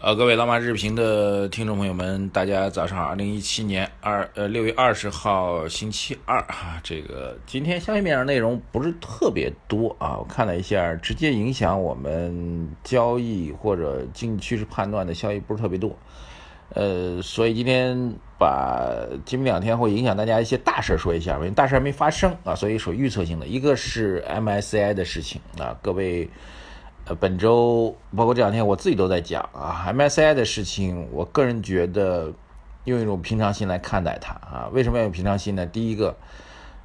呃，各位老马日评的听众朋友们，大家早上好！二零一七年二呃六月二十号星期二哈，这个今天消息面上内容不是特别多啊，我看了一下，直接影响我们交易或者经济趋势判断的消息不是特别多，呃，所以今天把今两天会影响大家一些大事说一下，因为大事还没发生啊，所以属预测性的，一个是 MSCI 的事情啊，各位。呃，本周包括这两天，我自己都在讲啊，MSCI 的事情，我个人觉得用一种平常心来看待它啊。为什么要用平常心呢？第一个，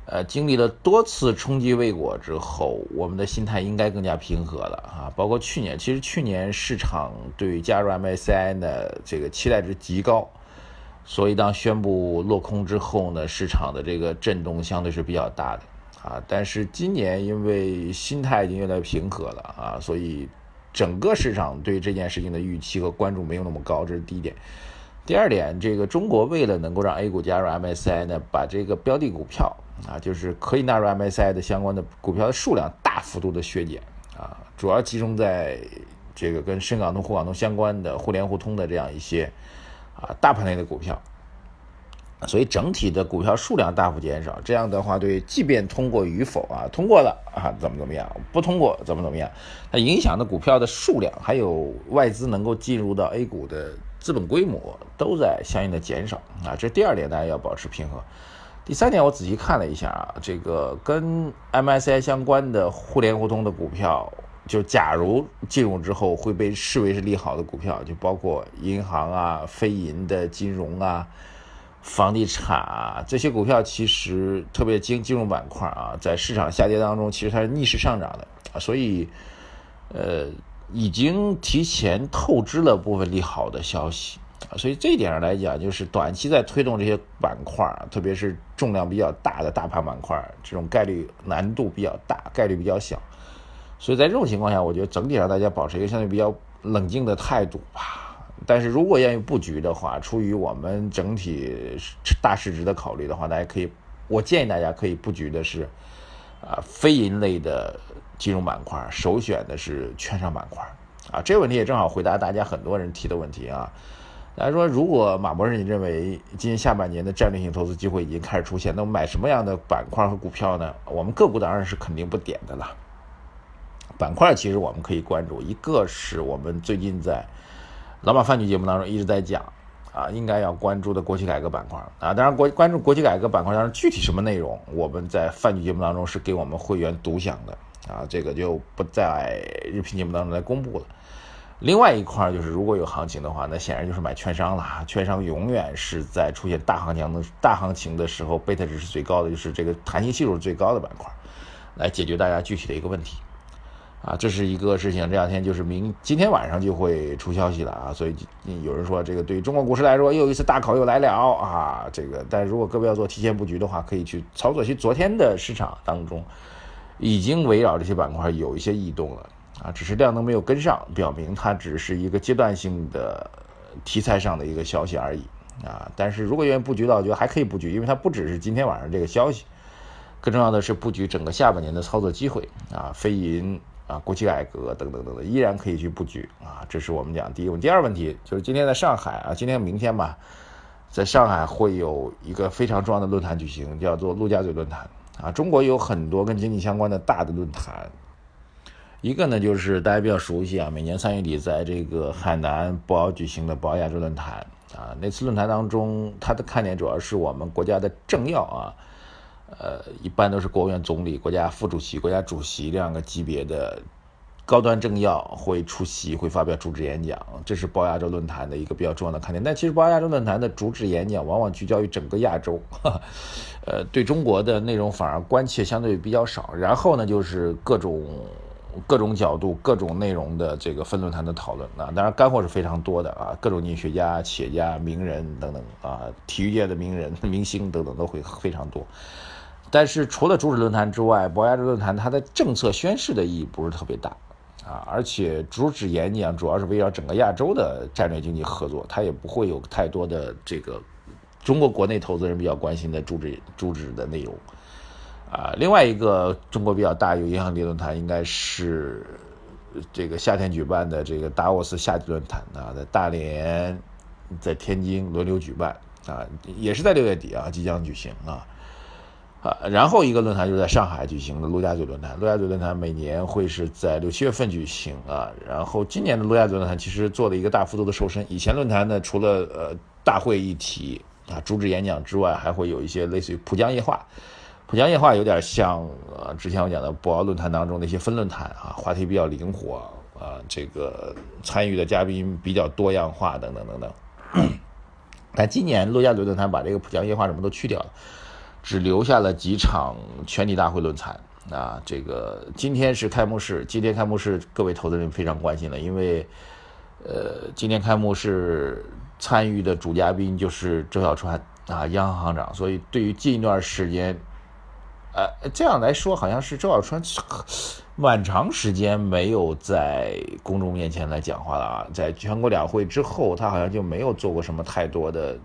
呃，经历了多次冲击未果之后，我们的心态应该更加平和了啊。包括去年，其实去年市场对加入 MSCI 的这个期待值极高，所以当宣布落空之后呢，市场的这个震动相对是比较大的。啊，但是今年因为心态已经越来越平和了啊，所以整个市场对这件事情的预期和关注没有那么高，这是第一点。第二点，这个中国为了能够让 A 股加入 MSCI 呢，把这个标的股票啊，就是可以纳入 MSCI 的相关的股票的数量大幅度的削减啊，主要集中在这个跟深港通、沪港通相关的互联互通的这样一些啊大盘类的股票。所以整体的股票数量大幅减少，这样的话，对，即便通过与否啊，通过了啊，怎么怎么样，不通过怎么怎么样，它影响的股票的数量，还有外资能够进入到 A 股的资本规模，都在相应的减少啊。这第二点，大家要保持平衡。第三点，我仔细看了一下啊，这个跟 MSCI 相关的互联互通的股票，就假如进入之后会被视为是利好的股票，就包括银行啊、非银的金融啊。房地产啊，这些股票其实特别金金融板块啊，在市场下跌当中，其实它是逆势上涨的，所以，呃，已经提前透支了部分利好的消息啊，所以这一点上来讲，就是短期在推动这些板块，特别是重量比较大的大盘板块，这种概率难度比较大，概率比较小，所以在这种情况下，我觉得整体上大家保持一个相对比较冷静的态度吧。但是如果愿意布局的话，出于我们整体大市值的考虑的话，大家可以，我建议大家可以布局的是，啊，非银类的金融板块，首选的是券商板块，啊，这个问题也正好回答大家很多人提的问题啊。大家说，如果马博士你认为今年下半年的战略性投资机会已经开始出现，那么买什么样的板块和股票呢？我们个股当然是肯定不点的了。板块其实我们可以关注，一个是我们最近在。老马饭局节目当中一直在讲，啊，应该要关注的国企改革板块啊，当然国关注国企改革板块当中具体什么内容，我们在饭局节目当中是给我们会员独享的啊，这个就不在日评节目当中来公布了。另外一块就是如果有行情的话，那显然就是买券商了，券商永远是在出现大行情的大行情的时候，贝塔值是最高的，就是这个弹性系数最高的板块，来解决大家具体的一个问题。啊，这是一个事情，这两天就是明今天晚上就会出消息了啊，所以有人说这个对于中国股市来说又一次大考又来了啊，这个，但如果各位要做提前布局的话，可以去操作。其实昨天的市场当中，已经围绕这些板块有一些异动了啊，只是量能没有跟上，表明它只是一个阶段性的题材上的一个消息而已啊。但是如果愿意布局的话，我觉得还可以布局，因为它不只是今天晚上这个消息，更重要的是布局整个下半年的操作机会啊，非银。啊，国企改革等等等等，依然可以去布局啊。这是我们讲第一问。第二问题就是今天在上海啊，今天明天吧，在上海会有一个非常重要的论坛举行，叫做陆家嘴论坛啊。中国有很多跟经济相关的大的论坛，一个呢就是大家比较熟悉啊，每年三月底在这个海南博鳌举行的博鳌亚洲论坛啊。那次论坛当中，它的看点主要是我们国家的政要啊。呃，一般都是国务院总理、国家副主席、国家主席这样个级别的高端政要会出席，会发表主旨演讲，这是包亚洲论坛的一个比较重要的看点。但其实包亚洲论坛的主旨演讲往往聚焦于整个亚洲，呃，对中国的内容反而关切相对比较少。然后呢，就是各种各种角度、各种内容的这个分论坛的讨论啊，当然干货是非常多的啊，各种经济学家、企业家、名人等等啊，体育界的名人、明星等等都会非常多。但是除了主旨论坛之外，博雅论坛它的政策宣示的意义不是特别大啊，而且主旨演讲主要是围绕整个亚洲的战略经济合作，它也不会有太多的这个中国国内投资人比较关心的主旨主旨的内容啊。另外一个中国比较大有影响力论坛应该是这个夏天举办的这个达沃斯夏季论坛啊，在大连、在天津轮流举办啊，也是在六月底啊，即将举行啊。啊，然后一个论坛就是在上海举行的陆家嘴论坛。陆家嘴论坛每年会是在六七月份举行啊。然后今年的陆家嘴论坛其实做了一个大幅度的瘦身。以前论坛呢，除了呃大会议题啊、主旨演讲之外，还会有一些类似于浦江夜话。浦江夜话有点像呃之前我讲的博鳌论坛当中那些分论坛啊，话题比较灵活啊，这个参与的嘉宾比较多样化等等等等。但今年陆家嘴论坛把这个浦江夜话什么都去掉了。只留下了几场全体大会论坛啊，这个今天是开幕式，今天开幕式各位投资人非常关心了，因为，呃，今天开幕式参与的主嘉宾就是周小川啊，央行行长，所以对于近一段时间，呃，这样来说，好像是周小川蛮长时间没有在公众面前来讲话了啊，在全国两会之后，他好像就没有做过什么太多的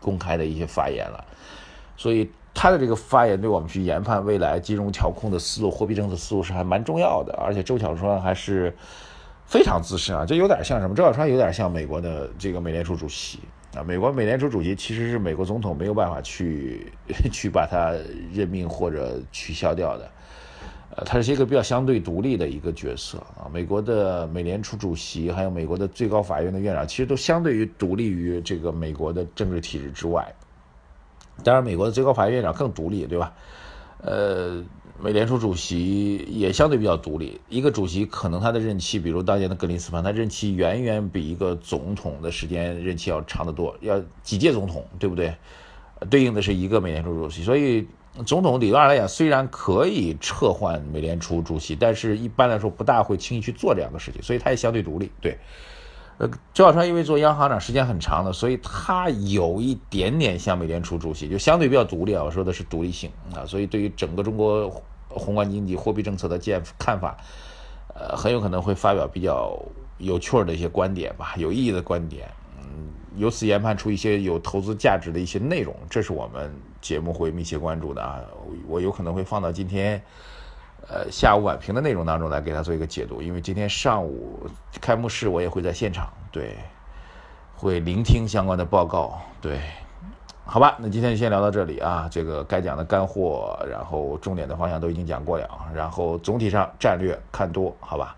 公开的一些发言了，所以。他的这个发言对我们去研判未来金融调控的思路、货币政策思路是还蛮重要的，而且周小川还是非常资深啊，这有点像什么？周小川有点像美国的这个美联储主席啊。美国美联储主席其实是美国总统没有办法去 去把他任命或者取消掉的，呃，他是一个比较相对独立的一个角色啊。美国的美联储主席还有美国的最高法院的院长，其实都相对于独立于这个美国的政治体制之外。当然，美国的最高法院院长更独立，对吧？呃，美联储主席也相对比较独立。一个主席可能他的任期，比如当年的格林斯潘，他任期远远比一个总统的时间任期要长得多，要几届总统，对不对？对应的是一个美联储主席。所以，总统理论上来讲，虽然可以撤换美联储主席，但是一般来说不大会轻易去做这样的事情，所以他也相对独立，对。呃，周小川因为做央行长时间很长的，所以他有一点点像美联储主席，就相对比较独立啊。我说的是独立性啊，所以对于整个中国宏观经济、货币政策的见看法，呃，很有可能会发表比较有趣儿的一些观点吧，有意义的观点。嗯，由此研判出一些有投资价值的一些内容，这是我们节目会密切关注的啊。我有可能会放到今天。呃，下午晚评的内容当中来给他做一个解读，因为今天上午开幕式我也会在现场，对，会聆听相关的报告，对，好吧，那今天就先聊到这里啊，这个该讲的干货，然后重点的方向都已经讲过了，然后总体上战略看多，好吧，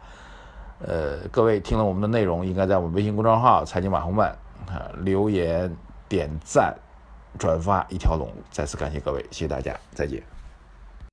呃，各位听了我们的内容，应该在我们微信公众号“财经马红漫”啊留言、点赞、转发一条龙，再次感谢各位，谢谢大家，再见。